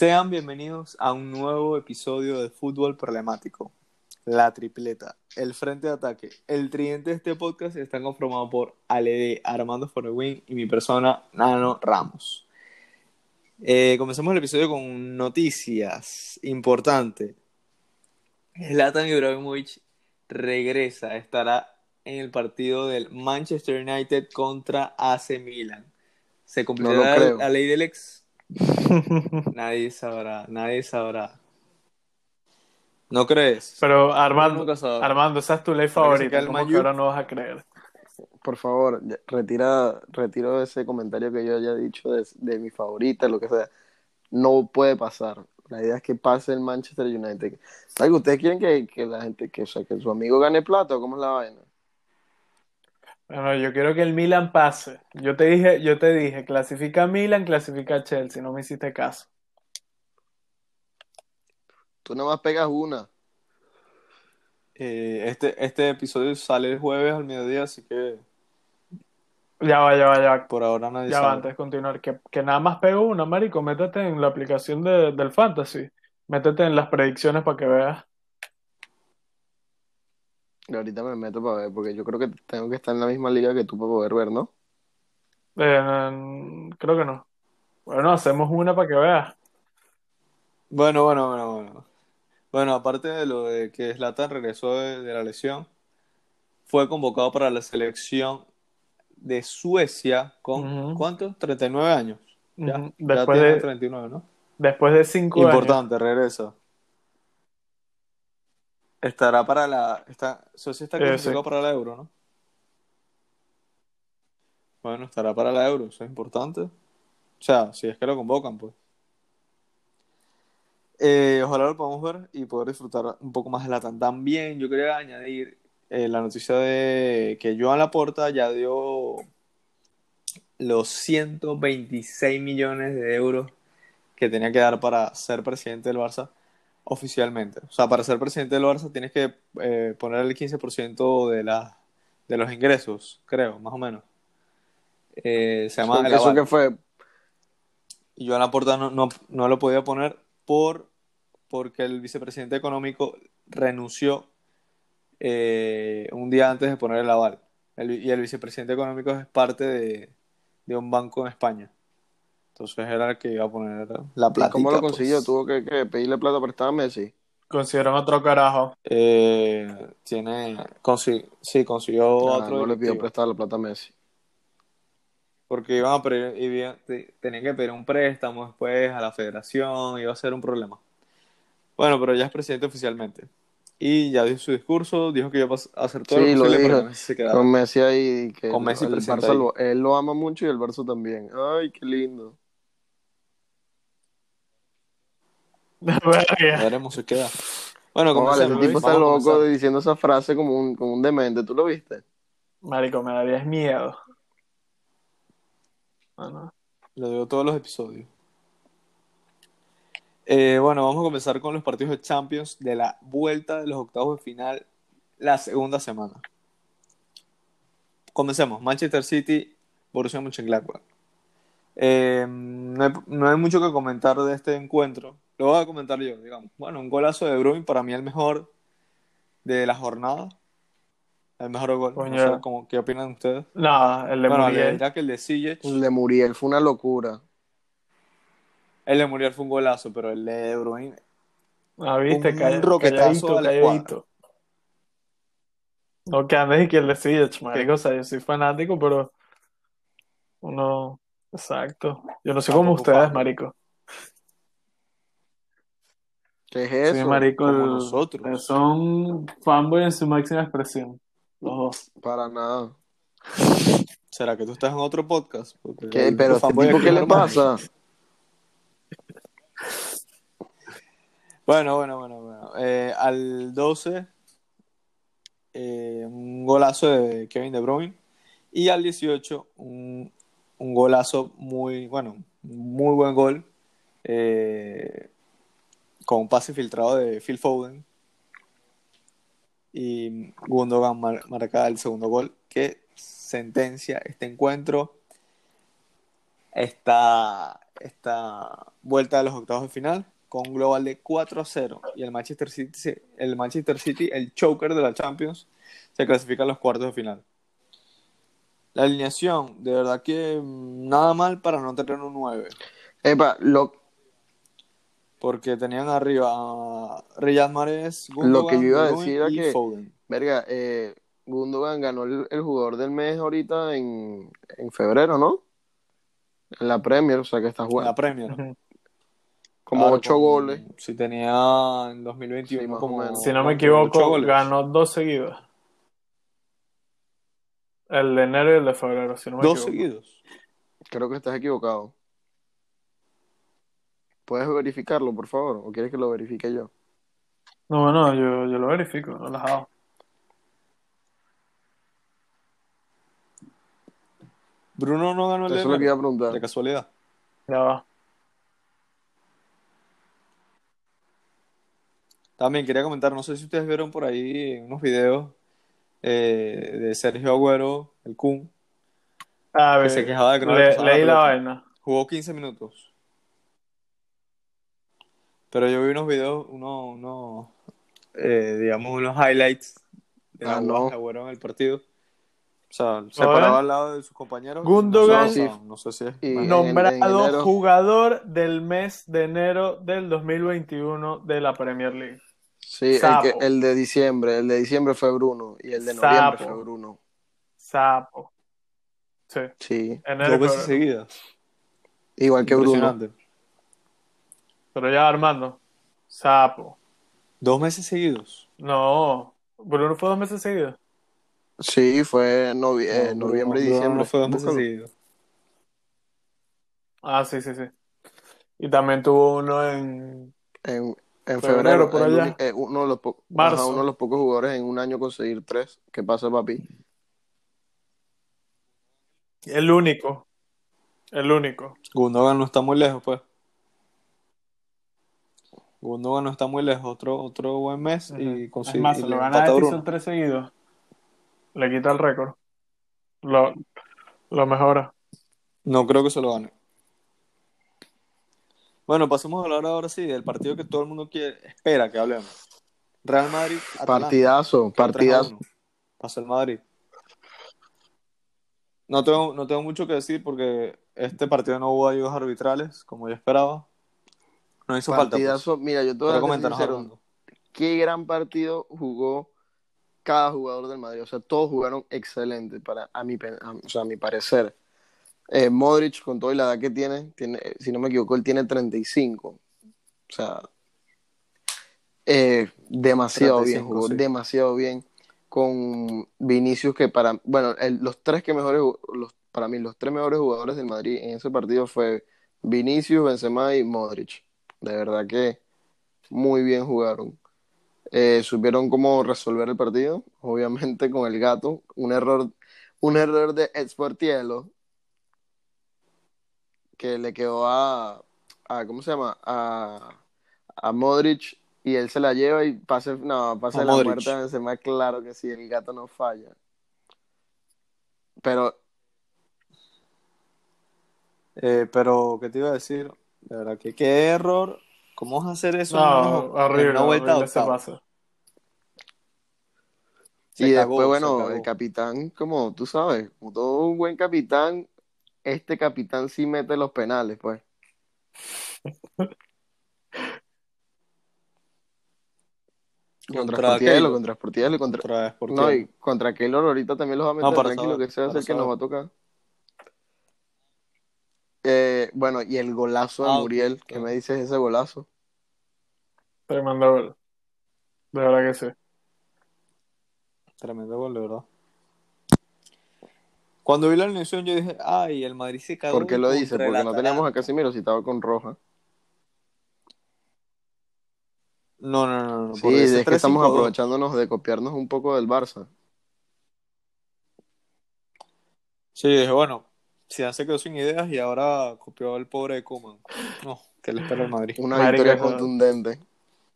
Sean bienvenidos a un nuevo episodio de Fútbol Problemático. La tripleta, el frente de ataque, el tridente de este podcast está conformado por Ale Armando Forewin y mi persona, Nano Ramos. Eh, comenzamos el episodio con noticias importantes. Zlatan Ibrahimovic regresa, estará en el partido del Manchester United contra AC Milan. ¿Se cumplirá la ley del ex? nadie sabrá, nadie sabrá. ¿No crees? Pero Armando. Armando, esa es tu ley favorita. ¿Cómo que ahora no vas a creer? Por favor, retira, retiro ese comentario que yo haya dicho de, de mi favorita, lo que sea. No puede pasar. La idea es que pase el Manchester United. ¿Sabe que ustedes quieren que, que la gente, que, o sea, que su amigo gane plata o cómo es la vaina? Bueno, yo quiero que el Milan pase. Yo te dije, yo te dije, clasifica Milan, clasifica Chelsea. No me hiciste caso. Tú nada más pegas una. Eh, este, este episodio sale el jueves al mediodía, así que Ya va, ya va, ya va. por ahora nadie Ya va, sabe. antes de continuar. Que, que nada más pego una, marico. Métete en la aplicación de- del Fantasy. Métete en las predicciones para que veas. Ahorita me meto para ver, porque yo creo que tengo que estar en la misma liga que tú para poder ver, ¿no? Eh, creo que no. Bueno, hacemos una para que veas. Bueno, bueno, bueno, bueno. Bueno, aparte de lo de que Zlatan regresó de, de la lesión, fue convocado para la selección de Suecia con Ujú. ¿cuántos? 39 años. Ya, Ujú. ya Después tiene de- 39, ¿no? Después de cinco años. Importante, regresa. Estará para la. Está, Suecia está Eh, clasificado para la Euro, ¿no? Bueno, estará para la Euro, eso es importante. O sea, si es que lo convocan, pues. Eh, ojalá lo podamos ver y poder disfrutar un poco más de Latam. También yo quería añadir eh, la noticia de que Joan Laporta ya dio los 126 millones de euros que tenía que dar para ser presidente del Barça oficialmente. O sea, para ser presidente del Barça tienes que eh, poner el 15% de, la, de los ingresos, creo, más o menos. Eh, se llama ¿Eso aval. que fue? Y Joan Laporta no, no, no lo podía poner por, porque el vicepresidente económico renunció eh, un día antes de poner el aval. El- y el vicepresidente económico es parte de, de un banco en España. Entonces era el que iba a poner la ¿Y plata. cómo lo consiguió? ¿Tuvo que, que pedirle plata prestada a Messi? Consiguieron otro carajo. Eh, tiene, consi- sí, consiguió Ah, otro no le pidió prestada la plata a Messi. Porque iban a pedir, iban- tenían que pedir un préstamo después a la federación, iba a ser un problema. Bueno, pero ya es presidente oficialmente. Y ya dio su discurso, dijo que iba a hacer todo Sí, lo lo posible para que Messi se quedara. Con Messi ahí, que Con Messi el Barça ahí. lo, él lo ama mucho y el Barça también. Ay, qué lindo. Verga. Veremos si queda. Bueno, No, vale, ese tipo está Vamos loco comenzar. diciendo esa frase como un, como un demente. ¿Tú lo viste? Marico, me darías miedo. Bueno, Lo digo todos los episodios. Eh, bueno, vamos a comenzar con los partidos de Champions de la vuelta de los octavos de final la segunda semana. Comencemos. Manchester City, Borussia Mönchengladbach. Eh, no, hay, no hay mucho que comentar de este encuentro. Lo voy a comentar yo, digamos. Bueno, un golazo de Bruyne, para mí el mejor de la jornada. El mejor gol. No Coño. sé cómo- ¿qué opinan ustedes? no, el de Bueno, Muriel. dirá que el de Ziyech El de Muriel fue una locura. El de Muriel fue un golazo, pero el de Bruyne. Ah, viste, un calla- roquetazo calladito, la calladito. No, que andes y que el de Ziyech, marico. O sea, yo soy fanático, pero uno... Exacto. Yo no soy como ustedes, marico. ¿Qué es Sí, eso? marico. como el- nosotros. eh, Son fanboy en su máxima expresión. Los dos. Para nada. ¿Será que tú estás en otro podcast? Porque ¿Qué? Pero este tipo, ¿qué le normal. pasa? Bueno, bueno, bueno, bueno. Eh, al 12, eh, un golazo de Kevin De Bruyne. Y al 18, un, un golazo muy, bueno, muy buen gol. eh, con un pase filtrado de Phil Foden. Y Gundogan mar- marca el segundo gol que sentencia este encuentro. Esta vuelta de los octavos de final con un global de 4 a 0 y el Manchester City, el Manchester City, el choker de la Champions, se clasifica a los cuartos de final. La alineación, de verdad que nada mal para no tener un 9, Epa, lo, porque tenían arriba a Riyad Mahrez, Lo que yo iba a Gundogan, decir era que- Foden. verga, eh, Gundogan ganó el, el jugador del mes ahorita en, en febrero, ¿no? En la Premier, o sea que está En jugando la Premier. Como Claro, ocho con- goles. Si tenía en 2021 Sí, como menos. Si no me equivoco, ganó dos seguidos. El de enero y el de febrero, si no me dos equivoco. seguidos. Creo que estás equivocado. ¿Puedes verificarlo, por favor? ¿O quieres que lo verifique yo? No, bueno, yo, yo lo verifico, relajado. Bruno no ganó el Eso de es lo que iba a enero, preguntar. de casualidad. Ya va. También quería comentar, no sé si ustedes vieron por ahí unos videos eh, de Sergio Agüero, el Kun, A que se quejaba de que no le leí la vaina. Jugó 15 minutos. Pero yo vi unos videos, unos, unos, eh, digamos, unos highlights de Ah, no. Agüero en el partido. O sea, se paraba al lado de sus compañeros. no Gundogan. se pasaban. No sé si es. Y- en- Nombrado en jugador del mes de enero del 2021 de la Premier League. Sí, el, que, el de diciembre. El de diciembre fue Bruno. Y el de noviembre Sapo. fue Bruno. Sapo. Sí, Sí. enero Dos veces seguidas. Igual que Bruno. Pero ya Armando. Sapo. Dos meses seguidos. No. Bruno fue dos meses seguidos. Sí, fue novi- eh, No, noviembre y Bruno diciembre. No fue dos meses seguidos. Ah, sí, sí, sí. Y también tuvo uno en. En, en Febrero, febrero, por allá. eh, uno, de los Marzo. ajá, uno de los pocos jugadores en un año conseguir tres. ¿Qué pasa, papi? El único. El único. Gundogan no está muy lejos, pues. Gundogan no está muy lejos. Otro, otro buen mes y Es consigue. más, y lo gana son tres seguidos. Le quita el récord. Lo, lo mejora. No creo que se lo gane. Bueno, pasemos a hablar ahora sí del partido que todo el mundo quiere, espera que hablemos. Real Madrid. Atalanta. Partidazo, Quedó 3 a partidazo. 1. Pasó el Madrid. No tengo, no tengo mucho que decir porque este partido no hubo ayudas arbitrales, como yo esperaba. No hizo falta. Pues. Mira, yo te voy a ser sincero. Qué gran partido jugó cada jugador del Madrid. O sea, todos jugaron excelente, para, a, mi, a- o sea, a mi parecer. Eh, Modric, con todo y la edad que tiene, tiene, si no me equivoco, él tiene 35. O sea, eh, demasiado 35, bien, jugó sí. demasiado bien. Con Vinicius, que para, bueno, el- los tres que mejores, los, para mí, los tres mejores jugadores del Madrid en ese partido fue Vinicius, Benzema y Modric. De verdad que muy bien jugaron. Eh, supieron cómo resolver el partido, obviamente con el gato, un error, un error de que le quedó a, a ¿cómo se llama? A, a Modric y él se la lleva y pase, no, pase A la Modric. muerte a Benzema, claro que sí, el gato no falla. Pero Eh, pero, ¿qué te iba a decir? De verdad que qué error. ¿Cómo vas a hacer eso? en No, una- en horrible. una vuelta horrible. Se y cagó, después, se bueno, el capitán, como tú sabes, como todo un buen capitán, este capitán sí mete los penales, pues. Contra Contra Sportiello, contra Sportiello, contra... ¿por No, y contra Keylor ahorita también los va a meter, No, tranquilo, saber, que ese va a el que nos va a tocar. Eh, bueno, y el golazo de Ah, Muriel, ¿qué claro. me dices de ese golazo? Tremendo gol. De verdad que sí. Tremendo gol, de verdad. Cuando vi la alineación yo dije, ay, el Madrid se cagó ¿Por qué lo dice? Porque no teníamos a. Casimiro si estaba con Roja. No, no, no, no. Sí, es que estamos 3-5-2. aprovechándonos de copiarnos un poco del Barça. Sí, dije, bueno, si se quedó sin ideas y ahora copió el pobre de Koeman. No, que le espera al Madrid. Una victoria contundente.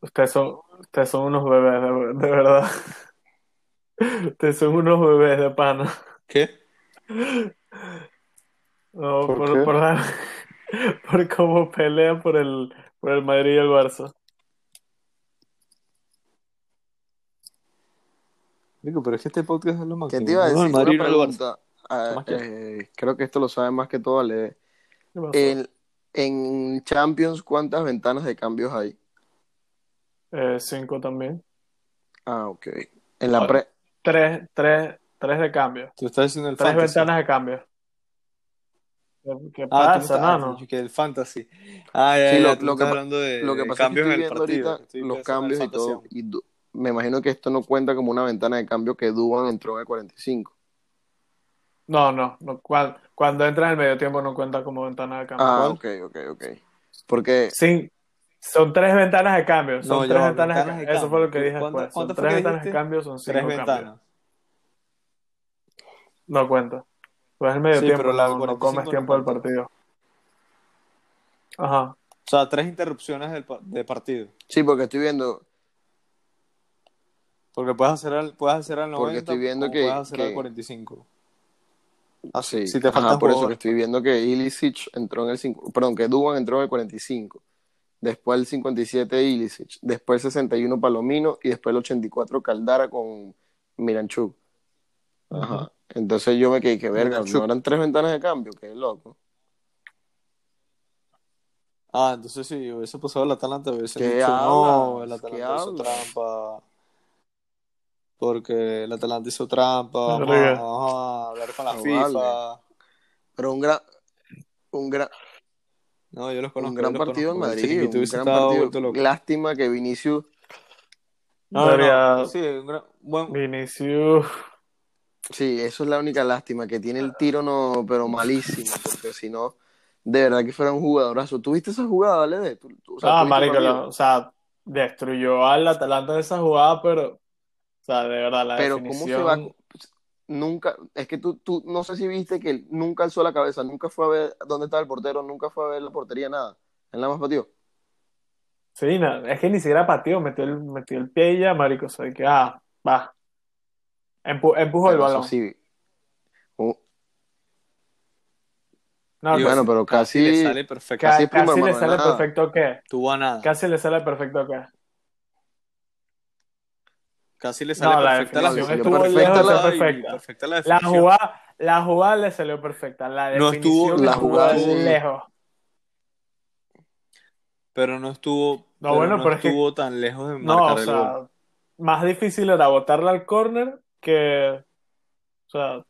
Ustedes son, ustedes son unos bebés, de, de verdad. Ustedes son unos bebés de pana. ¿Qué? No, ¿Por por, qué? por la, por cómo pelean por el, por el Madrid y el Barça. Digo, pero es que este podcast es lo máximo. ¿Qué te iba a No, decir? el Madrid Una no el Barça. Ah, eh, creo que esto lo sabe más que todo Ale. ¿Qué pasó? En, Champions, ¿cuántas ventanas de cambios hay? Eh, cinco también. Ah, ok. En la pre... Tres, tres, tres de cambio. Tú estás diciendo el Tres fantasy. ventanas de cambio. ¿Qué, Ah, pasa, estás, ah, nano? yo que el fantasy. Ah, ya, Sí, ya, lo, lo que, hablando de, lo que pasa es que estoy en el viendo partido. ahorita Estoy los el cambios y todo. Y me imagino que esto no cuenta como una ventana de cambio que Duban entró en el 45. No, no, no cuando, cuando, entra en el medio tiempo no cuenta como ventana de cambio. Ah, ok, ok, ok. Porque... Sí, son tres ventanas de cambio. Son tres yo, ventanas, ventanas, de cambio. Eso fue lo que dije después. Tres ventanas de cambio, son cinco tres ventanas. Cambios. No cuenta. Pues es el medio sí, tiempo, pero la, no, no comes tiempo del partido. Ajá. O sea, tres interrupciones del, de partido. Sí, porque estoy viendo... Porque puedes hacer al, puedes hacer al 90 porque estoy viendo o que, puedes hacer que... al 45. Ah, sí. Si por eso que estoy viendo que Ilicic entró en el 5, perdón, que Duban entró en el 45. Después el 57 Ilicic, después el 61 Palomino y después el 84 Caldara con Miranchuk. Ajá. Entonces yo me quedé que verga, no eran tres ventanas de cambio, que loco. Ah, entonces sí, hubiese pasado el Atalanta, hubiese dicho, hablas? no, el Atalanta hizo trampa. Porque el Atalanta hizo trampa, vamos a, vamos a hablar con la No FIFA. vale. Pero un gran un gran No, yo los conozco. un gran los partido en Madrid, un gran partido. Lástima que Vinicius No, no, Debería- no, sí, un gran, buen, Vinicius. Sí, eso es la única lástima, que tiene el tiro no, pero malísimo, porque si no, de verdad que fuera un jugadorazo. ¿Tuviste esa jugada, Lede? ¿Tú, tú- o sea, Ah, ¿tuviste el marico, la- o sea, destruyó al Atalanta de esa jugada, pero, o sea, de verdad, la Pero ¿cómo se va? definición... Nunca, es que tú, tú, no sé si viste que él nunca alzó la cabeza, nunca fue a ver dónde estaba el portero, nunca fue a ver la portería, nada. Él nada más pateó. Sí, na- es que ni siquiera pateó, metió el, metió el pie y ya, marico, o sea, que, ah, va. Empu- empujó el balón. sí. Uh, No, y bueno, pero casi le casi, sale perfecto. ca- casi primo casi le sale nada. perfecto qué. Tuvo a nada. Casi le sale perfecto qué. Casi le sale No, la perfecta la definición de Perfecta la La jugada, la jugada le salió perfecta. La No definición estuvo- la estuvo jugada lejos. Pero no estuvo, No, pero bueno, no pero es que- estuvo tan lejos de No, marcar o el sea, gol. más difícil era botarla al córner que, o sea,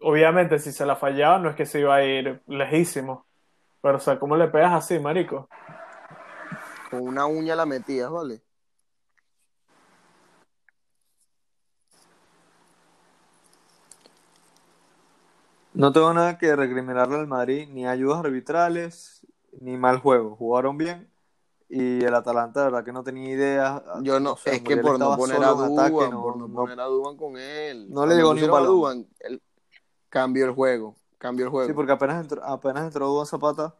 obviamente si se la fallaba no es que se iba a ir lejísimo, pero o sea, ¿cómo le pegas así, marico? con una uña la metías, ¿vale? No tengo nada que recriminarle al Madrid, ni ayudas arbitrales, ni mal juego. Jugaron bien y el Atalanta, de verdad que no tenía idea. Yo no, sé, es que por no poner a en ataque, Duban, no- por no, no- poner a Duban con él. no le llegó ni un balón. Duban, él cambió el juego, cambió el juego. Sí, porque apenas entró, apenas entró Duván Zapata,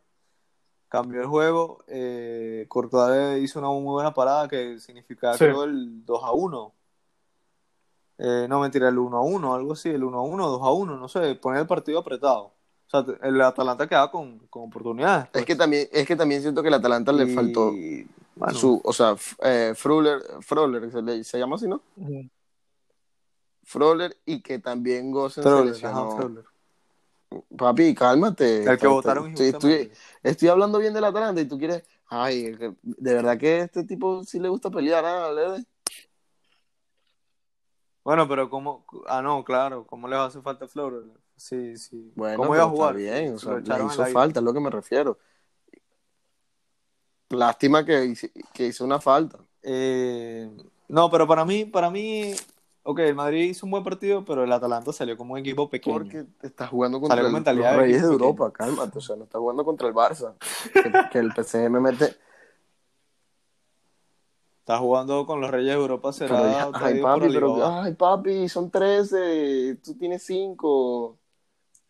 cambió el juego. Eh, Courtois hizo una muy buena parada que significaba, Sí. creo, el 2 a 1. Eh, no, mentira, el 1 a 1, algo así, el 1 a 1, 2 a 1, no sé, poner el partido apretado. O sea, el Atalanta quedaba con, con oportunidades. pues. Es que también, es que también siento que el Atalanta le faltó bueno, su, o sea, eh, Fröller, se, le- se llama así, ¿no? Fröller y que también Gosen se lesionó. ajá. Papi, cálmate. El que votaron estoy, estoy, estoy hablando bien del Atalanta y tú quieres, ay, de verdad que este tipo sí le gusta pelear, ¿ah, Lede? Bueno, pero ¿cómo? Ah, no, claro, ¿cómo les hace falta a Freuler? Sí, sí. Bueno, ¿Cómo iba a jugar? Está bien, o sea, le hizo falta, es lo que me refiero. Lástima que, que hizo una falta. Eh, no, pero para mí, para mí, ok, el Madrid hizo un buen partido, pero el Atalanta salió como un equipo pequeño. Porque te estás jugando contra el- los Reyes de Europa, cálmate, o sea, no estás jugando contra el Barça. Que, que el me mete. Está jugando con los Reyes de Europa, será Pero ya- ay, papi, pero, ay, papi, son 13, tú tienes 5.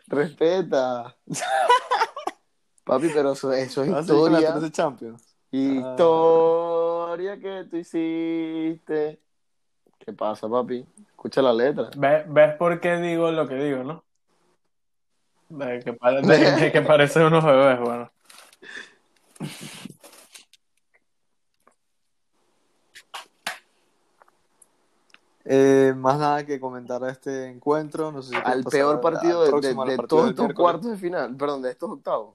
Respeta. papi, pero eso, eso es Ah, sí, con la historia. 13 Champions. Historia que tú hiciste. ¿Qué pasa, papi? Escucha la letra. ¿Ves, ves por qué digo lo que digo, no? De que, pare- de- de que parecen unos bebés, bueno. Eh, más nada que comentar de este encuentro. No sé si Al peor al partido de, de- todos estos cuartos de final, perdón, de estos octavos.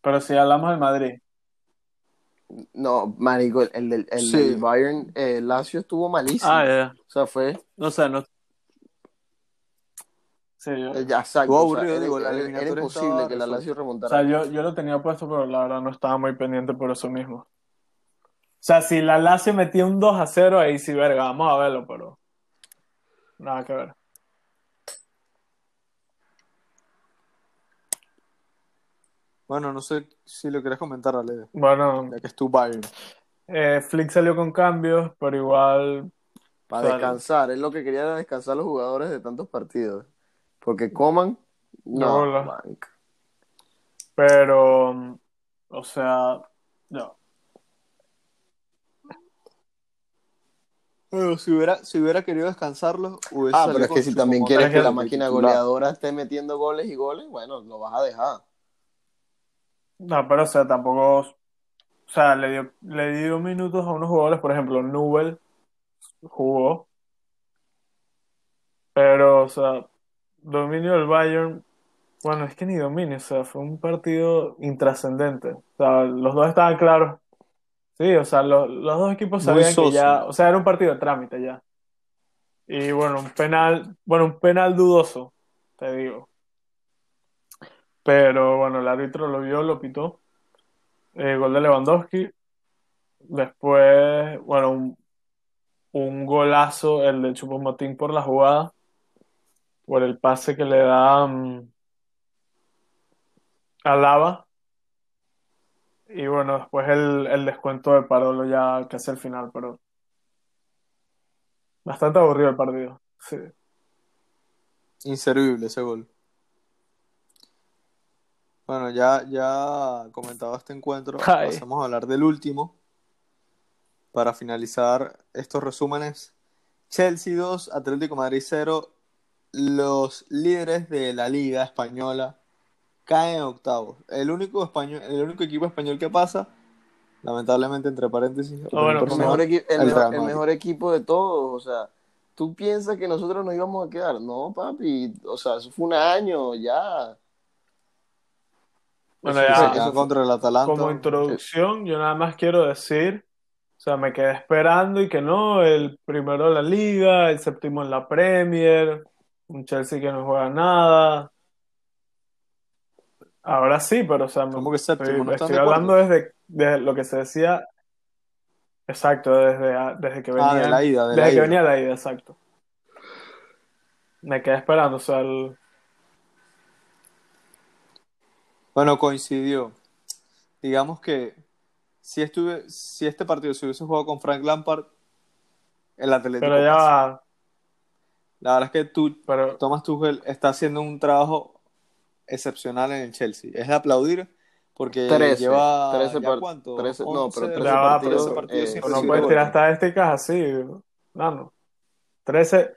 Pero si hablamos del Madrid. No, marico, el, el del, el Sí. del Bayern, eh, Lazio estuvo malísimo. Ah, ya. O sea, fue No sé, no. Sí, yo, eh, ya exacto. Estuvo o sea, aburrido, digo, la era- imposible estaba que la. Lazio o remontara. sea, yo, yo lo tenía puesto, pero la verdad no estaba muy pendiente por eso mismo. O sea, si la Lazio metía un 2 a 0, ahí sí, verga, vamos a verlo, pero. Nada que ver. Bueno, no sé si lo quieres comentar, Ale, Bueno, ya que es tu Bayern. eh, Flick salió con cambios, pero igual. Para descansar, es lo que quería era descansar los jugadores de tantos partidos. Porque coman, no, man. Pero. O sea. No. Bueno, si hubiera, si hubiera querido descansarlos, hubiese Ah, pero es que si también quieres es que la máquina goleadora esté metiendo goles y goles, bueno, lo vas a dejar. No, pero o sea, tampoco. O sea, le dio, le dio minutos a unos jugadores, por ejemplo, Nubel jugó. Pero, o sea, dominio del Bayern. Bueno, es que ni dominio, o sea, fue un partido intrascendente. O sea, los dos estaban claros. Sí, o sea, lo- los dos equipos sabían que ya. O sea, era un partido de trámite ya. Y bueno, un penal. Bueno, un penal dudoso, te digo. Pero bueno, el árbitro lo vio, lo pitó. Eh, gol de Lewandowski. Después, bueno, un, un golazo, el de Choupo-Moting por la jugada, por el pase que le da mm, a Lava. Y bueno, después el, el descuento de Parolo ya casi al final, pero bastante aburrido el partido. Sí. Inservible ese gol. Bueno, ya, ya comentado este encuentro, pasamos a hablar del último. Para finalizar estos resúmenes, Chelsea 2, Atlético Madrid 0. Los líderes de la liga española caen en octavos. El único español, el único equipo español que pasa, lamentablemente entre paréntesis, Ah, bueno, El mejor, personal, equi- el, el mejor, Real el Madrid. mejor equipo de todos, o sea, ¿tú piensas que nosotros nos íbamos a quedar? No, papi, o sea, eso fue un año, ya. Bueno, Eso- ya, eso- contra el Atalanta. Como introducción, yo nada más quiero decir, o sea, me quedé esperando y que no, el primero de la liga, el séptimo en la Premier, un Chelsea que no juega nada. Ahora sí, pero o sea, ¿Cómo que séptimo? estoy, ¿No estoy de hablando desde, desde lo que se decía, exacto, desde, desde que Ah, venía, de la ida, de desde la que ida. venía la ida, exacto. Me quedé esperando, o sea, el- Bueno, coincidió. Digamos que si, estuve, si este partido se hubiese jugado con Frank Lampard, el Atlético pero ya pasa. va, La verdad es que tú, pero Thomas Tuchel está haciendo un trabajo excepcional en el Chelsea. Es de aplaudir porque 13, lleva 13 ¿ya par- cuánto? 13 no, 11, pero 13 Ya va, partidos, 13 partidos eh, sin Pero no puedes tirar estadísticas así, no, no. 13,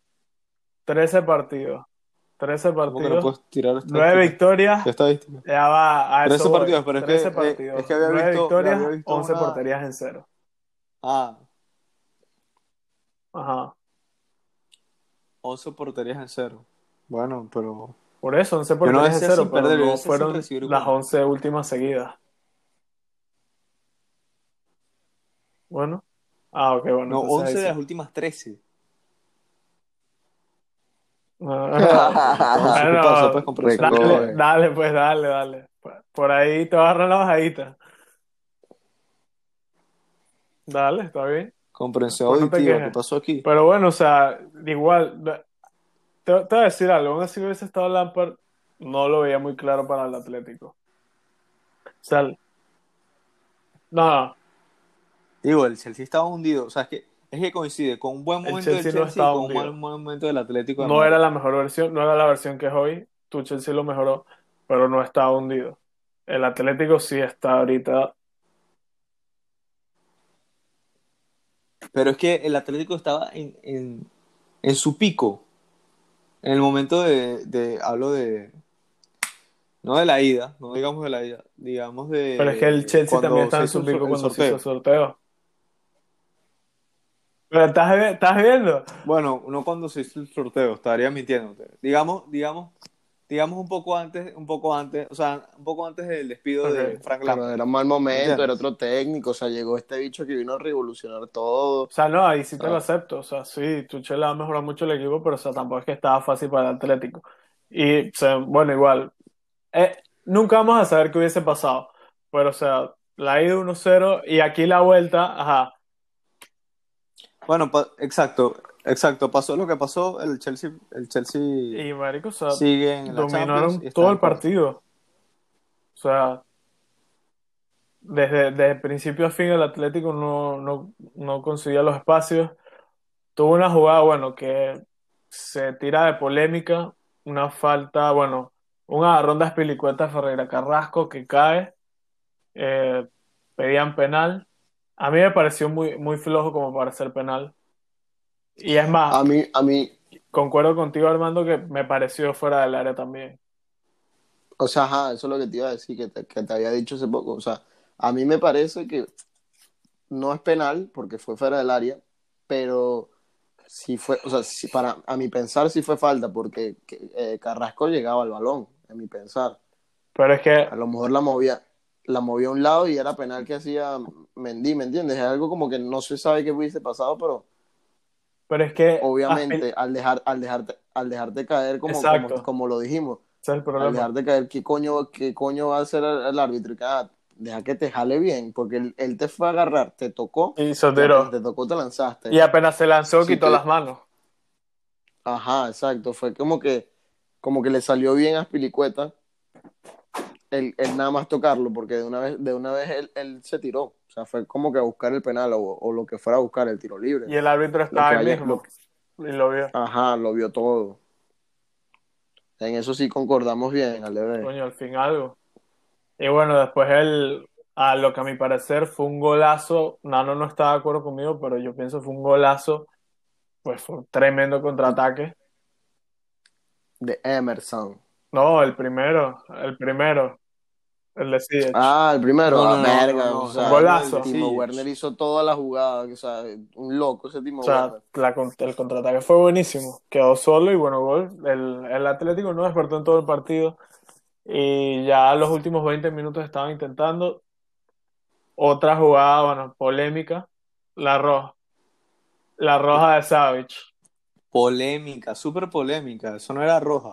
13 partidos. 13 ¿Cómo que no partidos. puedes tirar 9 estadísticas? victorias. Ya va a 13 eso voy. partidos, pero es que- 13 eh, partidos. es que había 9 visto- victorias, había visto 11 una- porterías en cero. Ah, Ajá. 11 porterías en cero. Bueno, pero Por eso, 11 no porterías en decía cero, sin pero perder, yo no fueron las 11 últimas seguidas. Bueno. Ah, ok, bueno. no, entonces 11 ahí de las últimas 13. Ah. Entonces, ¿qué Bueno, pasa? Pues, comprensión. Recoge. Dale, dale, pues dale, dale. Por ahí te vas a agarrar la bajadita. Dale, está bien. Comprensión Pues no auditiva. ¿qué pasó aquí? Pero bueno, o sea, igual, te, te voy a decir algo, aún así hubiese estado Lampard, no lo veía muy claro para el Atlético. O sea, no, no, Digo, el Chelsea estaba hundido. O sea, es que, es que coincide con un buen momento del Chelsea no Chelsea y estaba con un hundido. mal momento del Atlético. de no Madrid. era la mejor versión, no era la versión que es hoy, tu Chelsea lo mejoró, pero no estaba hundido. El Atlético sí está ahorita, Pero es que el Atlético estaba en, en, en su pico. En el momento de, de- hablo de No de la ida, no digamos de la ida, digamos de. Pero es que el Chelsea también estaba en su pico cuando se hizo sorteo. el sorteo. Pero estás, estás viendo. Bueno, no cuando se hizo el sorteo, estaría mintiéndote. Digamos, digamos, digamos un poco antes, un poco antes, o sea, un poco antes del despido de Frank Claro, Lampard. era un mal momento, era otro técnico, o sea, llegó este bicho que vino a revolucionar todo. O sea, no, ahí sí te lo acepto. O sea, sí, Tuchel ha mejorado mucho el equipo, pero o sea, tampoco es que estaba fácil para el Atlético. Y, o sea, bueno, igual, eh, nunca vamos a saber qué hubiese pasado. Pero, o sea, la ida 1-0 y aquí la vuelta, ajá. Bueno, exacto, exacto. Pasó lo que pasó, el Chelsea, el Chelsea Y, marico, o sea, sigue en la Champions dominaron y todo el partido. O sea, desde, desde principio a fin el Atlético no, no, no conseguía los espacios. Tuvo una jugada, bueno, que se tira de polémica, una falta, bueno, un agarrón de Aspilicueta Ferreira Carrasco que cae, eh, pedían penal. A mí me pareció muy, muy flojo como para ser penal. Y es más, A mí, a mí, concuerdo contigo, Armando, que me pareció fuera del área también. o sea, ajá, eso es lo que te iba a decir, que te, que te había dicho hace poco. O sea, a mí me parece que no es penal, porque fue fuera del área, pero sí fue, o sea, sí, para, a mi pensar sí fue falta, porque que, eh, Carrasco llegaba al balón, a mi pensar. Pero es que, A lo mejor la movía, la movía a un lado y era penal que hacía Mendy, ¿me entiendes? Es algo como que no se sabe qué hubiese pasado, pero pero es que obviamente al dejar, al dejarte, al dejarte caer como, como, como lo dijimos, es el al problema. dejarte caer, ¿qué coño, qué coño va a hacer el, el árbitro? Y que, ah, deja que te jale bien, porque él, él te fue a agarrar, te tocó, Y apenas te tocó, te lanzaste. Y apenas se lanzó, Sí, quitó que- las manos. Ajá, exacto, fue como que, como que le salió bien a Spilicueta el, el nada más tocarlo, porque de una vez, de una vez él, él se tiró, sea, fue como que a buscar el penal o, o lo que fuera a buscar el tiro libre. Y el árbitro estaba ahí haya- mismo. Y lo vio. Ajá, lo vio todo. En eso sí concordamos bien, Aleve. Coño, al fin algo. Y bueno, después él, a lo que a mi parecer fue un golazo. Nano no está de acuerdo conmigo, pero yo pienso fue un golazo. Pues fue un tremendo contraataque. De Emerson. No, el primero, el primero. El de. Ah, el primero, No, no, no, verga. no, no, o sea, golazo. Timo. Werner hizo toda la jugada, o sea, un loco ese Timo O sea, Werner. la el contraataque fue buenísimo. Quedó solo y bueno, gol. El, el Atlético no despertó en todo el partido. Y ya los últimos 20 minutos estaban intentando. Otra jugada, bueno, polémica. La roja. La roja de Savage. Polémica, súper polémica. Eso no era roja.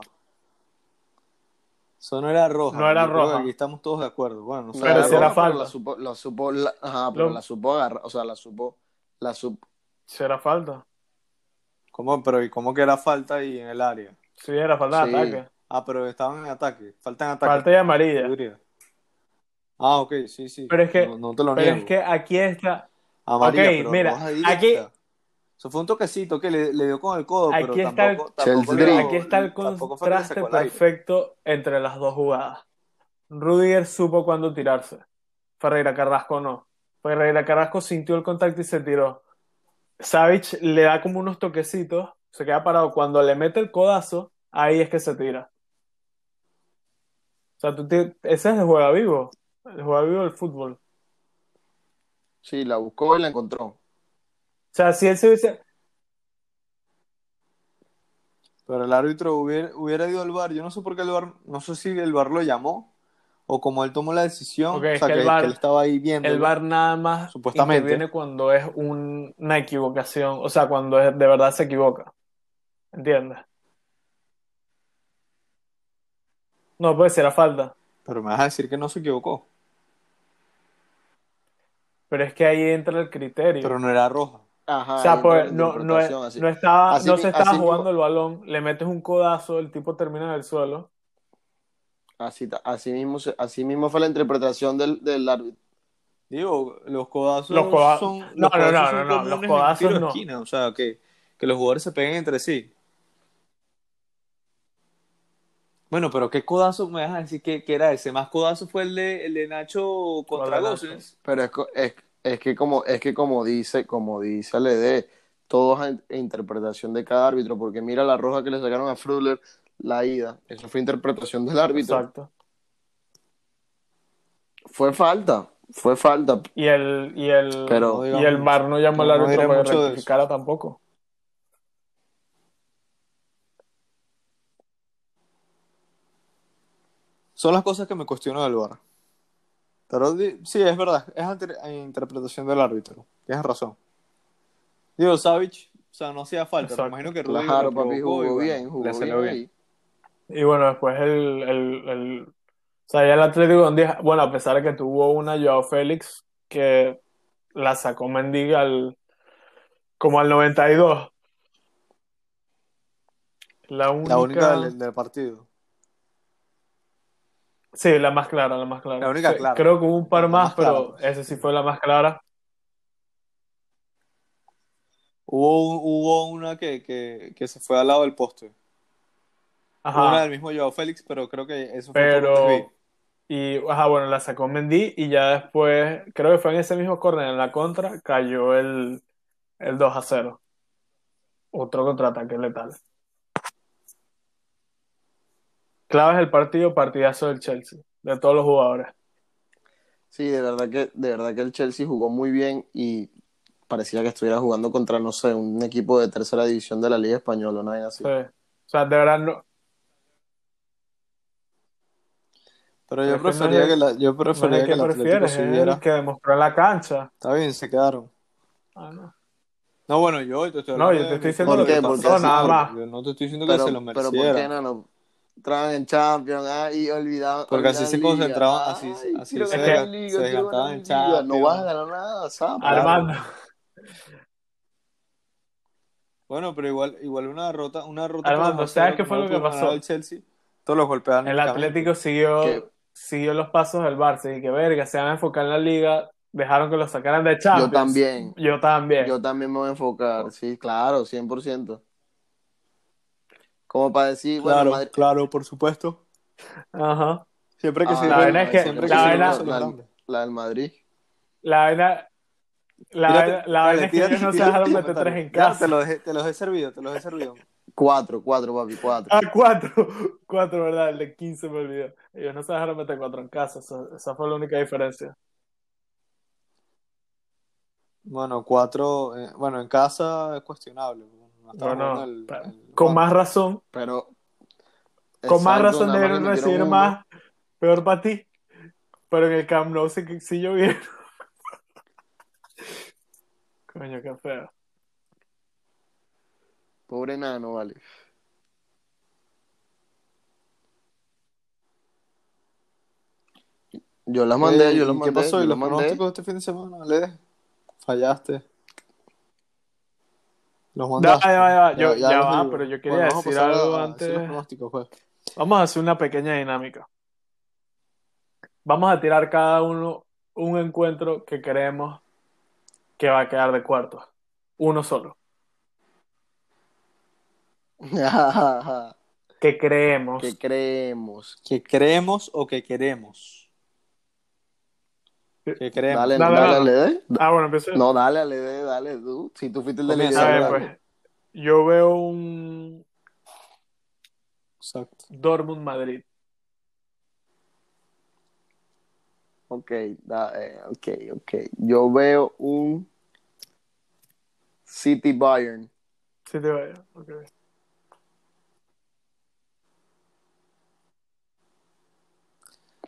Eso no era roja. No era roja. Aquí estamos todos de acuerdo. Bueno, no. Pero era roja, falta. La supo, la supo, la- ajá, pero Lo- la supo agarrar, o sea, la supo, la supo, Si era falta. ¿Cómo? Pero ¿y cómo que era falta y en el área? Sí, era falta de Sí. ataque. Ah, pero estaban en ataque. Falta en ataque. Falta y amarilla. Ah, ok, sí, sí. Pero es que- No, no te lo Pero niego. es que aquí está. Amarilla, Ok, pero mira, aquí- Eso fue un toquecito que le, le dio con el codo, Aquí pero está el- tampoco, tampoco dio- Aquí está contraste perfecto entre las dos jugadas. Rudiger supo cuándo tirarse. Ferreira Carrasco no. Ferreira Carrasco sintió el contacto y se tiró. Savic le da como unos toquecitos, se queda parado. Cuando le mete el codazo, ahí es que se tira. O sea, tú te- ese es el juega vivo. El juega vivo del fútbol. sí, la buscó y la encontró. O sea, si él se hubiese. Pero el árbitro hubiera, hubiera ido al bar. Yo no sé por qué el bar, no sé si el bar lo llamó o como él tomó la decisión, o es sea, que que, el que él estaba ahí viendo. El VAR nada más Supuestamente. interviene cuando es un- una equivocación, o sea, cuando es, de verdad se equivoca. ¿Entiendes? No, pues era falta. Pero me vas a decir que no se equivocó. Pero es que ahí entra el criterio. Pero no era roja. Ajá, o sea, pues no, no, es- no estaba, así no se estaba jugando mismo- el balón, le metes un codazo, el tipo termina en el suelo. Así, así, mismo, así mismo fue la interpretación del, del árbitro. Digo, los codazos Los coda- son. No, los no, codazos no, no, no, los codazos no. esquina, O sea, que, que los jugadores se peguen entre sí. Bueno, pero ¿qué codazo me vas a decir que, que era ese? Más codazo fue el de, el de Nacho contra Gosens. Pero es, es que como es que como dice, como dice Lede, todo es a interpretación de cada árbitro, porque mira la roja que le sacaron a Frudler, la ida, eso fue interpretación del árbitro. Exacto. Fue falta, fue falta. Y el, y el, Pero- No y digamos el. VAR no llamó al No, árbitro para que rectificara tampoco. Son las cosas que me cuestiono del VAR. Pero sí, es verdad, es ante- a interpretación del árbitro. Tienes razón. Digo, Savage, o sea, no hacía falta. Exacto. Me imagino que Rudiger Claro, papi, provocó y jugó bueno, bien, jugó bien. ahí. Y bueno, después el, el, el- o sea, ya el Atlético un día- bueno, a pesar de que tuvo una Joao Félix que la sacó Mendy al, como al 92. La única, La única del, del partido. Sí, la más clara, la más clara. La única Sí, clara. Creo que hubo un par más, pero esa sí fue la más clara. Hubo, hubo una que, que, que se fue al lado del poste. Ajá. Una del mismo Joao Félix, pero creo que eso fue Pero- Y, ajá, bueno, la sacó Mendy y ya después, creo que fue en ese mismo córner, en la contra, cayó el, el 2 a 0. Otro contraataque letal. Claves del partido, partidazo del Chelsea, de todos los jugadores. Sí, de verdad que, de verdad que el Chelsea jugó muy bien y parecía que estuviera jugando contra, no sé, un equipo de tercera división de la Liga Española, una vaina así. Sí. O sea, de verdad no, Pero yo no prefería es- que, la, yo no prefería es que que el Atlético prefieres, es subiera. el que demostró en la cancha. Está bien, se quedaron. Ah, no. No, bueno, yo te estoy No, yo te estoy diciendo lo que pasó, nada más. Yo no te estoy diciendo que se lo pero ¿por mereciera. qué no? Entraban en Champions, ah, y olvidaban. Porque así se Liga. concentraban, así- Ay, así quiero se ganar desga- Liga, se desgastaban en Liga. No Champions. vas a ganar nada, ¿sabes? Armando, Bueno, pero igual, igual una derrota, una derrota Armando, por 2 a ¿sabes 0, qué fue lo que pasó? El Chelsea, todos los golpeaban. el Atlético siguió, siguió los pasos del Barça y que verga, se van a enfocar en la liga, dejaron que lo sacaran de Champions. Yo también. Yo también. Yo también me voy a enfocar, sí, claro, 100%. Como para decir, bueno, Claro, Madrid- claro, por supuesto. Ajá. Siempre que Ah, se la vaina es que- siempre la conoce los la- del Madrid. La vaina, la, vaina- la es que tírate, ellos no se tírate, dejaron tírate, meter tres en Ya, casa. Te lo dejé, te los he servido, te los he servido. Cuatro, cuatro, papi, cuatro. Ah, cuatro. Cuatro, ¿verdad? El de 15 me olvidó. Ellos no se dejaron meter cuatro en casa. Esa, esa fue la única diferencia. Bueno, cuatro, eh, bueno, en casa es cuestionable. No el- pero- el- Con más razón, Pero. con más razón metieron recibir uno. más. Peor para ti. Pero en el Camp Nou sí, que- sí llovieron. Coño, qué feo. Pobre nano, vale. Yo las mandé, Ey, yo las ¿y mandé. ¿Qué pasó? yo ¿Y los mandé. pronósticos este fin de semana, Le? Fallaste. Los Ya, mandaste. ya, ya, yo- ya va, pero yo quería Bueno, decir algo a- antes. decir pues. Vamos a hacer una pequeña dinámica. Vamos a tirar cada uno un encuentro que creemos que va a quedar de cuartos. Uno solo. Que creemos. ¿Qué creemos? ¿Que creemos o que queremos? Sí. Que creemos. Dale, Dale, dale, dale. dale. Ah, bueno, empiezo. No, dale, dale, dale, tú. Si tú fuiste el Comienza, A delegado. ver, dale. pues. Yo veo un Exacto. Dortmund Madrid. Ok, da, eh, ok, ok. Yo veo un City Bayern. Te veo. Ok.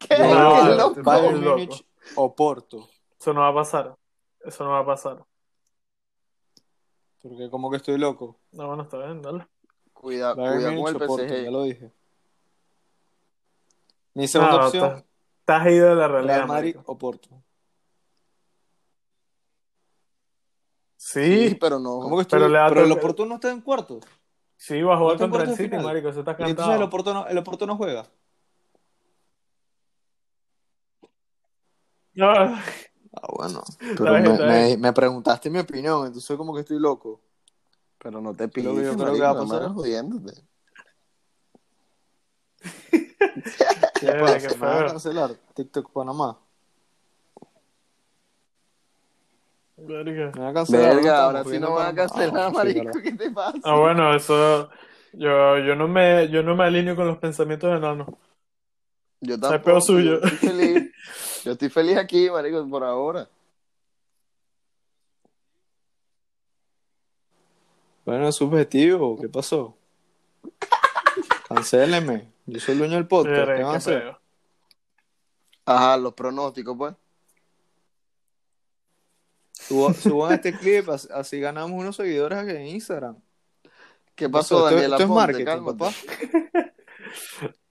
¿Qué? No, Qué no, loco. Bayern loco. Múnich o Porto. Eso no va a pasar. Eso no va a pasar. Porque como que estoy loco. No, bueno, está bien, dale. Cuida, cuida con el Porto, ya lo dije. Mi segunda No, opción, estás- Estás ido de la realidad. Real Madrid o Porto. Sí, Sí, pero no. ¿Cómo que estoy? Pero le el Oporto no está en cuartos. sí, va a jugar ¿No te contra el City, final? marico. Eso está Y entonces el cantado. Oporto no, el Oporto no juega. No, Ah, bueno. Pero me, preguntaste mi opinión, entonces como que estoy loco. Pero no te Lo que yo creo que va a pasar. jodiéndote. ¿Qué pasa? ¿Me a cancelar TikTok Panamá? verga. ¿Me van a cancelar? Verga, ahora sí no van a cancelar, Ah, marico. ¿Qué te pasa? Ah, bueno, eso. Yo, yo, no me, yo no me alineo con los pensamientos de Nano. Yo es tampoco. peor suyo. Yo estoy feliz. Yo estoy feliz aquí, marico, por ahora. Bueno, es subjetivo, ¿qué pasó? Cancéleme. Yo soy el dueño del podcast. ¿Qué van a hacer? Ajá, los pronósticos, pues. Suba- Suban este clip, as- así ganamos unos seguidores aquí en Instagram. ¿Qué pasó, Daniela esto es marketing, papá.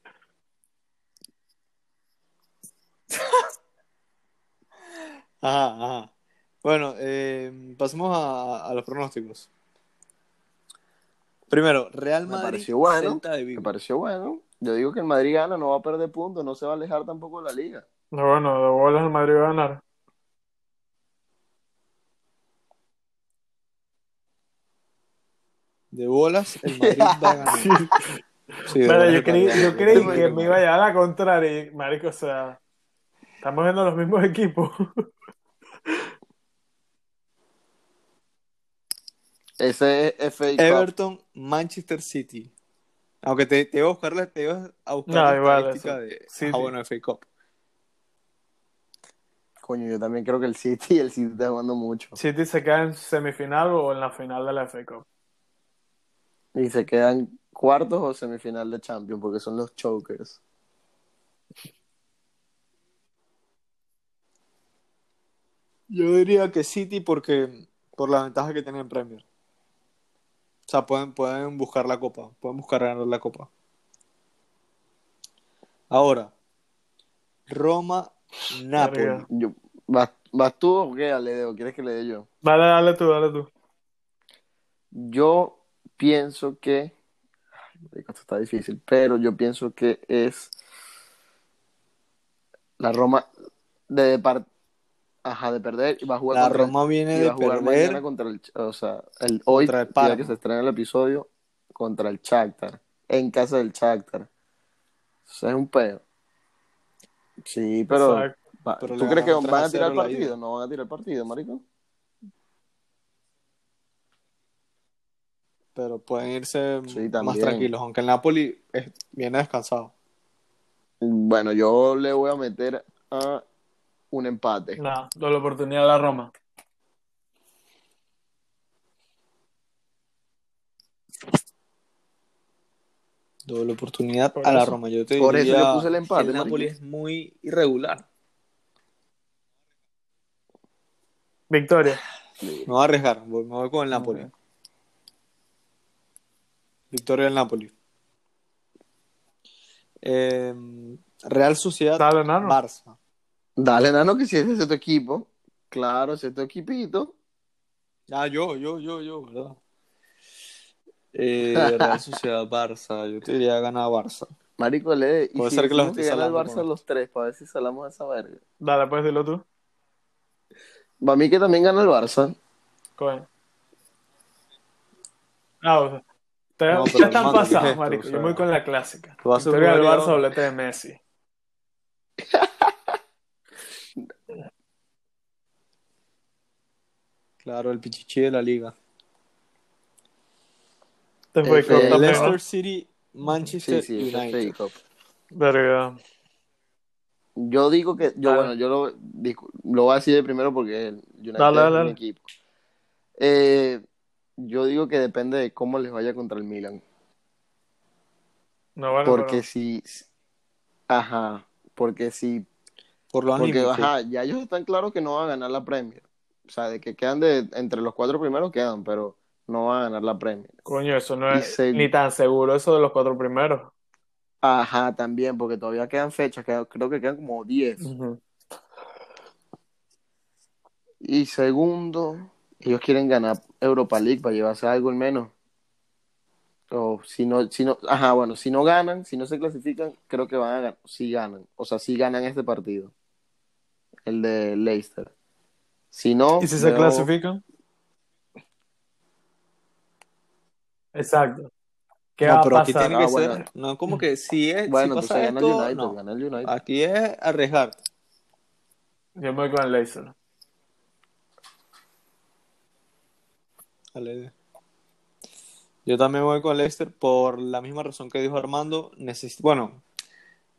Ajá, ajá. Bueno, eh, pasemos a, a los pronósticos. Primero, Real Me Madrid, pareció bueno. Celta de Me pareció bueno. Yo digo que el Madrid gana, no va a perder puntos, no se va a alejar tampoco de la liga. No, bueno, de bolas el Madrid va a ganar. De bolas, el Madrid va a ganar. Sí, de Pero yo creí, yo creí que me iba a llevar a la contraria, marico, o sea, estamos viendo los mismos equipos. Ese es FA Cup. Everton, Manchester City. Aunque te, te iba a buscar la, te iba a buscar No, la igual, estadística de. City. Ah, bueno, FA Cup. Coño, yo también creo que el City, el City está jugando mucho. City se queda en semifinal o en la final de la FA Cup. Y se quedan cuartos o semifinal de Champions, porque son los chokers. Yo diría que City porque por la ventaja que tiene en Premier. O sea, pueden, pueden buscar la copa, pueden buscar ganar la copa. Ahora, Roma, Napoli. Yo, ¿vas, vas tú o qué, Ale? ¿O quieres que le dé yo? Dale, dale tú, dale tú. Yo pienso que. Esto está difícil, pero yo pienso que es. La Roma de Ajá, de perder y va a jugar La contra el- Roma viene y de va a jugar perder. mañana contra el. O sea, el, hoy, el día que se estrena el episodio, contra el Shakhtar. En casa del Shakhtar. Eso es un peo. Sí, pero. Exacto. va- Pero ¿Tú crees que van a 3 a tirar el 0 la ida. partido? No van a tirar el partido, marico. Pero pueden irse Sí, más tranquilos, aunque el Napoli es- viene descansado. Bueno, yo le voy a meter a un empate. Nada, doble oportunidad de la Roma. Doble oportunidad Por a la. Roma. Yo te Por eso yo puse el empate, el Napoli es muy irregular. Victoria. Me voy a arriesgar, voy- me voy con el Napoli. Victoria del Napoli. Eh, Real Sociedad. Barça. Dale, Nano, que si ese es tu equipo. Claro, ese es tu equipito. Ah, yo, yo, yo, yo, ¿verdad? Eh, Real Sociedad, Barça. Yo te diría ganar Barça. Marico, lee. Y Puede si ser que los que gana el Barça los tres, para ver si salamos a esa verga. Dale, pues dilo tú. Para mí que también gana el Barça. Coño. Ah, o sea, No, pero, están mano, ¿qué es pasados, marico. O sea, Yo voy con la clásica. tú vas a Victoria del Barça, ya- doblete de Messi. Claro, el pichichi de la liga. Después F- Leicester. City, Manchester Sí, sí, es United. Verga. Yo digo que, yo Dale. bueno, yo lo, lo voy a decir de primero porque el United Dale, es dale, mi dale. equipo. Eh, yo digo que depende de cómo les vaya contra el Milan. No, bueno, Porque pero- si, ajá, porque si, Por lo porque anímico. ajá, ya ellos están claros que no van a ganar la Premier. O sea, de que quedan de, entre los cuatro primeros quedan, pero no van a ganar la Premier. Coño, eso no es se- ni tan seguro eso de los cuatro primeros. Ajá, también, porque todavía quedan fechas, quedan- creo que quedan como 10. Ujú. Y segundo, ellos quieren ganar Europa League para llevarse algo al menos. O si no, si no, ajá, bueno, si no ganan, si no se clasifican, creo que van a ganar, si ganan, o sea, si ganan este partido, el de Leicester. Si no, ¿Y si se clasifican? Exacto. ¿Qué no, va a pero aquí tiene que Ah, bueno. ser. No, como que si es. Bueno, si pues pasa gana el esto, United, no. gana el United. Aquí es arriesgar. Yo me voy con el Leicester. Dale. Yo también voy con Leicester por la misma razón que dijo Armando. Necesi- bueno,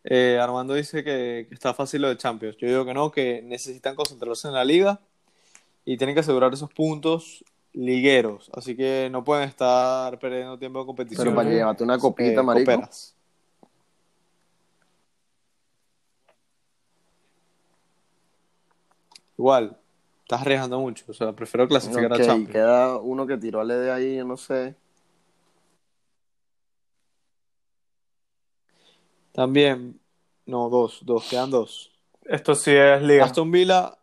Eh, Armando dice que, que está fácil lo de Champions. Yo digo que no, que necesitan concentrarse en la liga y tienen que asegurar esos puntos ligueros. Así que no pueden estar perdiendo tiempo de competición. Pero para que llevarte una copita, eh, marico. coperas. Igual, estás arriesgando mucho. O sea, prefiero clasificar Ok, a Champions. queda uno que tiró a de ahí, yo no sé. También, no, dos, dos, quedan dos. Esto sí es liga. Aston Villa,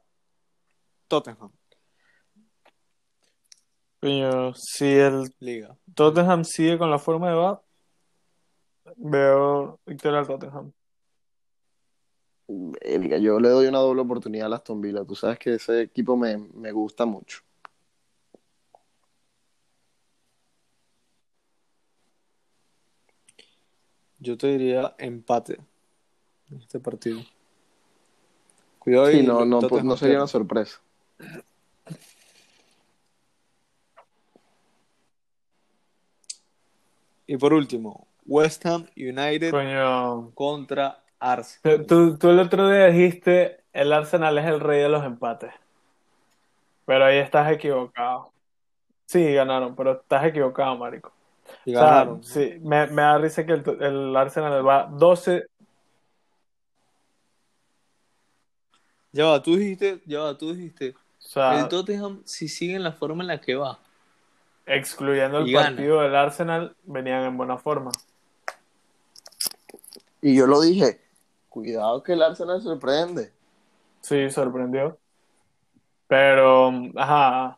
Tottenham, Coño, si el Liga. Tottenham sigue con la forma de va, veo victoria al Tottenham. Verga, Yo le doy una doble oportunidad a Aston Villa. Tú sabes que ese equipo me, me gusta mucho. Yo te diría empate en este partido. Cuidado Sí, y no, no, Tottenham no sería una sorpresa. Y por último, West Ham United Coño, contra Arsenal. tú, tú el otro día dijiste el Arsenal es el rey de los empates. Pero ahí estás equivocado. Sí, ganaron, pero estás equivocado, marico. Y O sea, ganaron. sí, me, me da risa que el, el Arsenal va 12. Ya va, tú dijiste, ya va, tú dijiste. O sea, el Tottenham, si sigue en la forma en la que va. Excluyendo el y gana. partido del Arsenal, venían en buena forma. Y yo lo dije, cuidado que el Arsenal sorprende. Sí, sorprendió. Pero, ajá,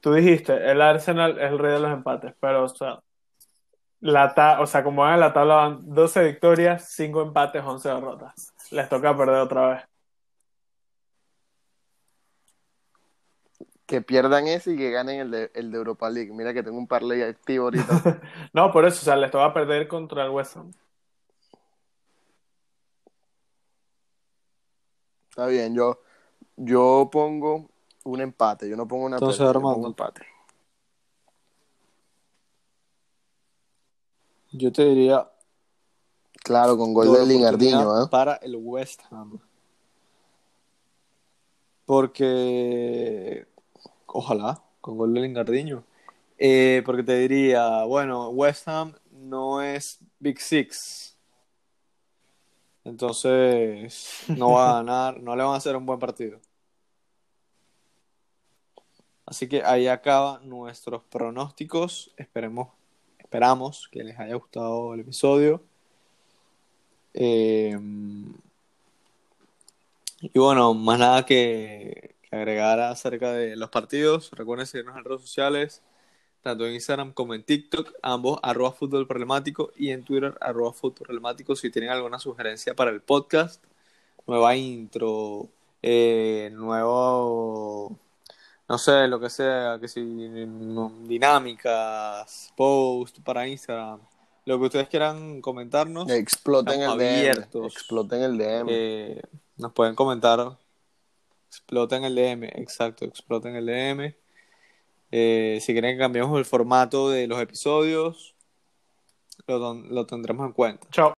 tú dijiste, el Arsenal es el rey de los empates, pero, o sea, la ta- o sea, como van en la tabla, van 12 victorias, 5 empates, 11 derrotas. Les toca perder otra vez. Que pierdan ese y que ganen el de, el de Europa League. Mira que tengo un parlay activo ahorita. No, por eso, o sea, les toca perder contra el West Ham. Está bien, yo, yo pongo un empate. Yo no pongo una Entonces, pérdida, yo pongo un empate. Yo te diría Claro, con gol de Lingardinho, oportunidad ¿eh? para el West Ham. Porque, ojalá, con gol de Lingardinho. Eh, porque te diría, bueno, West Ham no es Big Six. Entonces, no va a ganar, no le van a hacer un buen partido. Así que ahí acaban nuestros pronósticos. Esperemos, esperamos que les haya gustado el episodio. Eh, y bueno, más nada que, que agregar acerca de los partidos. Recuerden seguirnos en redes sociales, tanto en Instagram como en TikTok, ambos arroba fútbol problemático y en Twitter arroba fútbol problemático. Si tienen alguna sugerencia para el podcast, nueva intro, eh, nuevo, no sé, lo que sea, que si dinámicas, post para Instagram, lo que ustedes quieran comentarnos. Exploten el DM. Exploten el DM. Eh, nos pueden comentar. Exploten el DM, exacto, exploten el DM. Eh, si quieren que cambiemos el formato de los episodios, lo, lo tendremos en cuenta. Chao.